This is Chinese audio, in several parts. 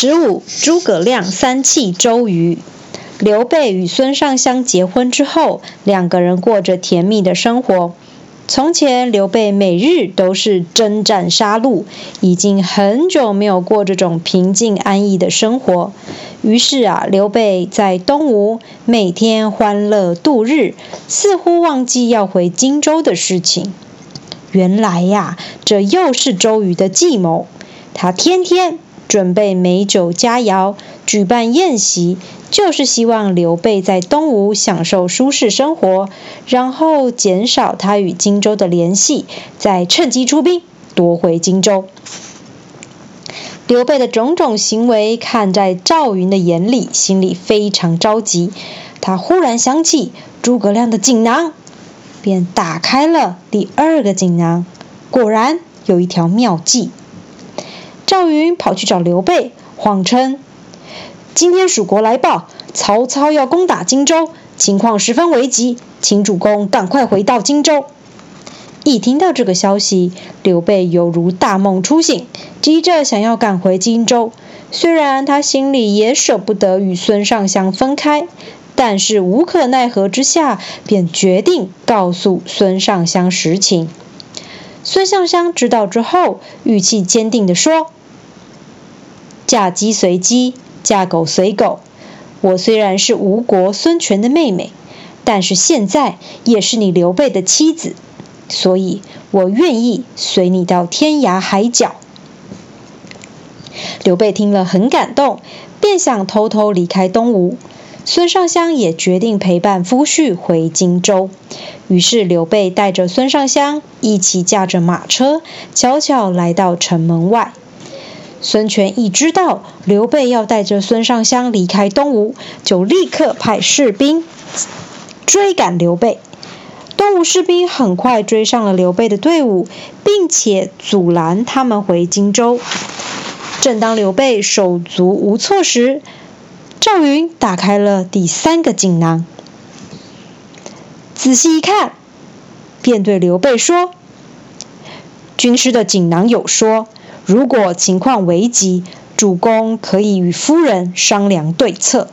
十五，诸葛亮三气周瑜。刘备与孙尚香结婚之后，两个人过着甜蜜的生活。从前，刘备每日都是征战杀戮，已经很久没有过这种平静安逸的生活。于是啊，刘备在东吴每天欢乐度日，似乎忘记要回荆州的事情。原来呀，这又是周瑜的计谋。他天天。准备美酒佳肴，举办宴席，就是希望刘备在东吴享受舒适生活，然后减少他与荆州的联系，再趁机出兵夺回荆州。刘备的种种行为看在赵云的眼里，心里非常着急。他忽然想起诸葛亮的锦囊，便打开了第二个锦囊，果然有一条妙计。赵云跑去找刘备，谎称今天蜀国来报，曹操要攻打荆州，情况十分危急，请主公赶快回到荆州。一听到这个消息，刘备犹如大梦初醒，急着想要赶回荆州。虽然他心里也舍不得与孙尚香分开，但是无可奈何之下，便决定告诉孙尚香实情。孙尚香知道之后，语气坚定地说。嫁鸡随鸡，嫁狗随狗。我虽然是吴国孙权的妹妹，但是现在也是你刘备的妻子，所以我愿意随你到天涯海角。刘备听了很感动，便想偷偷离开东吴。孙尚香也决定陪伴夫婿回荆州。于是刘备带着孙尚香一起驾着马车，悄悄来到城门外。孙权一知道刘备要带着孙尚香离开东吴，就立刻派士兵追赶刘备。东吴士兵很快追上了刘备的队伍，并且阻拦他们回荆州。正当刘备手足无措时，赵云打开了第三个锦囊，仔细一看，便对刘备说：“军师的锦囊有说。”如果情况危急，主公可以与夫人商量对策。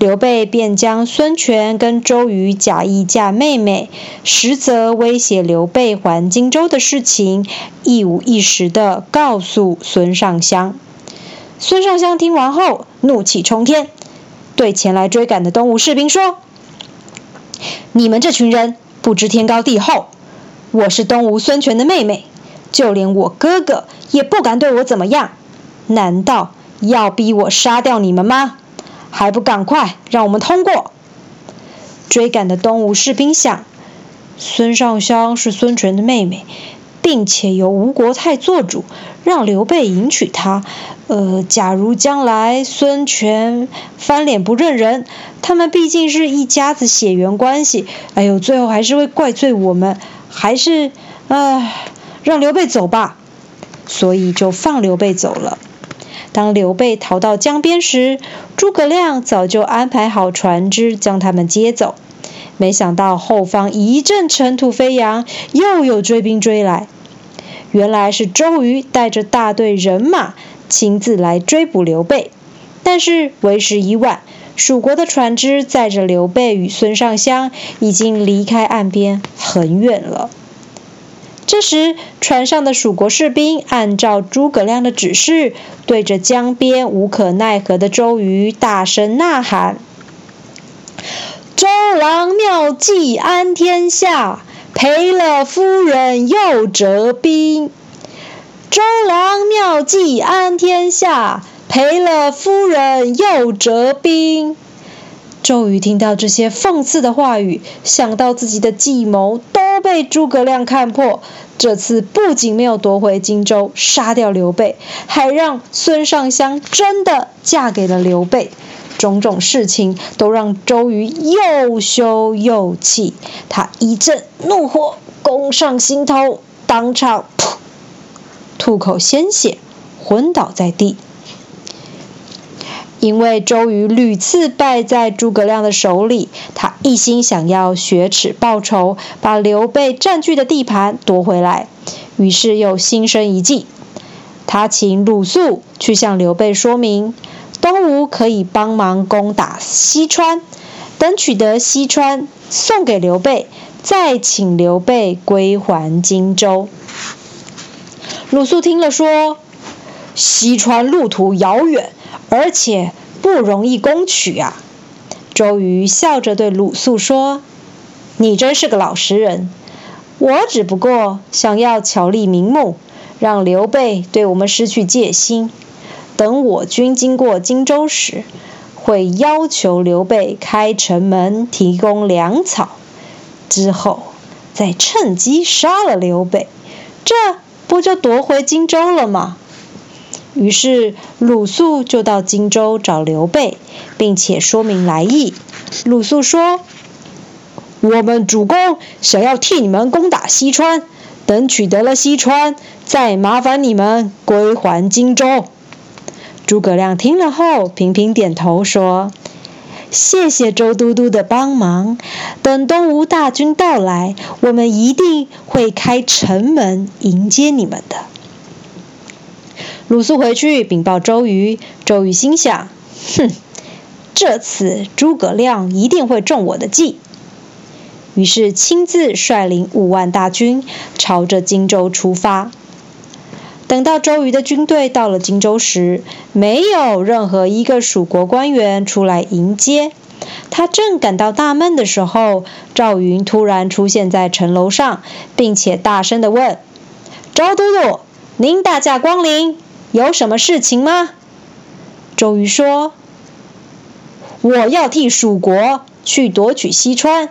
刘备便将孙权跟周瑜假意嫁妹妹，实则威胁刘备还荆州的事情，一五一十的告诉孙尚香。孙尚香听完后，怒气冲天，对前来追赶的东吴士兵说：“你们这群人不知天高地厚，我是东吴孙权的妹妹。”就连我哥哥也不敢对我怎么样，难道要逼我杀掉你们吗？还不赶快让我们通过！追赶的东吴士兵想，孙尚香是孙权的妹妹，并且由吴国太做主，让刘备迎娶她。呃，假如将来孙权翻脸不认人，他们毕竟是一家子血缘关系，哎呦，最后还是会怪罪我们，还是唉。让刘备走吧，所以就放刘备走了。当刘备逃到江边时，诸葛亮早就安排好船只将他们接走。没想到后方一阵尘土飞扬，又有追兵追来。原来是周瑜带着大队人马亲自来追捕刘备，但是为时已晚，蜀国的船只载着刘备与孙尚香已经离开岸边很远了。这时，船上的蜀国士兵按照诸葛亮的指示，对着江边无可奈何的周瑜大声呐喊：“周郎妙计安天下，赔了夫人又折兵。周郎妙计安天下，赔了夫人又折兵。”周瑜听到这些讽刺的话语，想到自己的计谋都被诸葛亮看破，这次不仅没有夺回荆州，杀掉刘备，还让孙尚香真的嫁给了刘备。种种事情都让周瑜又羞又气，他一阵怒火攻上心头，当场噗吐口鲜血，昏倒在地。因为周瑜屡次败在诸葛亮的手里，他一心想要雪耻报仇，把刘备占据的地盘夺回来。于是又心生一计，他请鲁肃去向刘备说明，东吴可以帮忙攻打西川，等取得西川，送给刘备，再请刘备归还荆州。鲁肃听了说：“西川路途遥远，而且不容易攻取啊。”周瑜笑着对鲁肃说：“你真是个老实人，我只不过想要巧立名目。”让刘备对我们失去戒心。等我军经过荆州时，会要求刘备开城门，提供粮草，之后再趁机杀了刘备，这不就夺回荆州了吗？于是鲁肃就到荆州找刘备，并且说明来意。鲁肃说：“我们主公想要替你们攻打西川。”等取得了西川，再麻烦你们归还荆州。诸葛亮听了后，频频点头说：“谢谢周都督的帮忙。等东吴大军到来，我们一定会开城门迎接你们的。”鲁肃回去禀报周瑜，周瑜心想：“哼，这次诸葛亮一定会中我的计。”于是亲自率领五万大军朝着荆州出发。等到周瑜的军队到了荆州时，没有任何一个蜀国官员出来迎接。他正感到纳闷的时候，赵云突然出现在城楼上，并且大声地问：“周都督，您大驾光临，有什么事情吗？”周瑜说：“我要替蜀国去夺取西川。”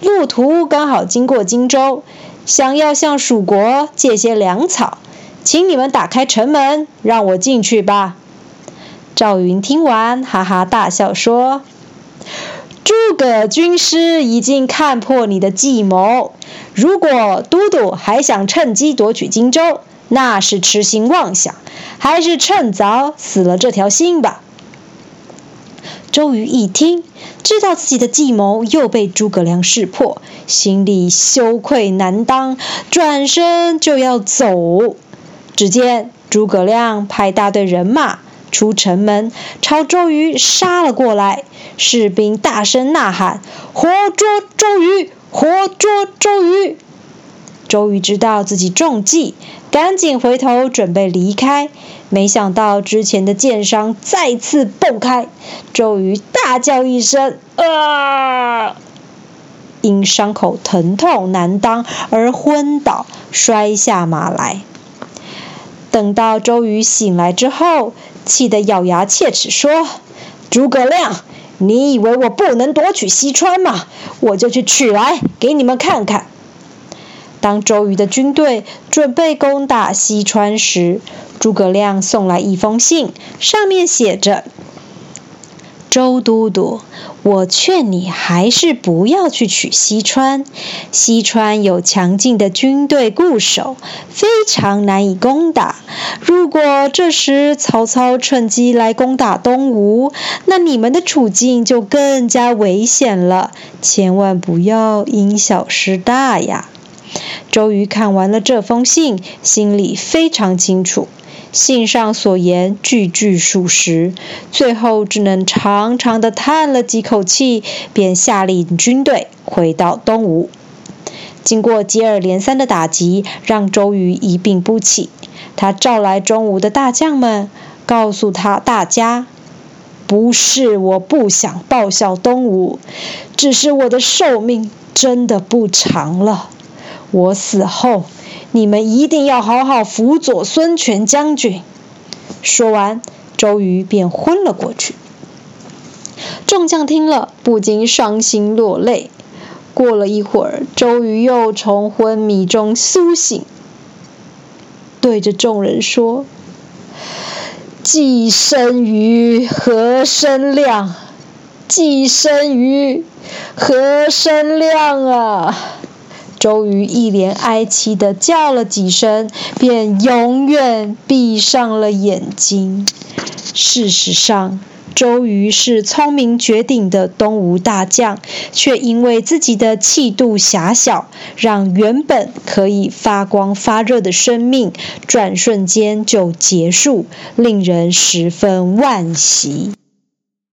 路途刚好经过荆州，想要向蜀国借些粮草，请你们打开城门，让我进去吧。赵云听完，哈哈大笑说：“诸葛军师已经看破你的计谋，如果都督还想趁机夺取荆州，那是痴心妄想，还是趁早死了这条心吧。”周瑜一听，知道自己的计谋又被诸葛亮识破，心里羞愧难当，转身就要走。只见诸葛亮派大队人马出城门，朝周瑜杀了过来。士兵大声呐喊：“活捉周瑜！活捉周瑜！”周瑜知道自己中计，赶紧回头准备离开。没想到之前的箭伤再次爆开，周瑜大叫一声“啊”，因伤口疼痛难当而昏倒，摔下马来。等到周瑜醒来之后，气得咬牙切齿说：“诸葛亮，你以为我不能夺取西川吗？我就去取来给你们看看。”当周瑜的军队准备攻打西川时，诸葛亮送来一封信，上面写着：“周都督，我劝你还是不要去取西川。西川有强劲的军队固守，非常难以攻打。如果这时曹操趁机来攻打东吴，那你们的处境就更加危险了。千万不要因小失大呀！”周瑜看完了这封信，心里非常清楚，信上所言句句属实。最后只能长长的叹了几口气，便下令军队回到东吴。经过接二连三的打击，让周瑜一病不起。他召来中吴的大将们，告诉他大家：“不是我不想报效东吴，只是我的寿命真的不长了。”我死后，你们一定要好好辅佐孙权将军。说完，周瑜便昏了过去。众将听了，不禁伤心落泪。过了一会儿，周瑜又从昏迷中苏醒，对着众人说：“既生瑜，何生亮？既生瑜，何生亮啊！”周瑜一连哀凄的叫了几声，便永远闭上了眼睛。事实上，周瑜是聪明绝顶的东吴大将，却因为自己的气度狭小，让原本可以发光发热的生命，转瞬间就结束，令人十分惋惜。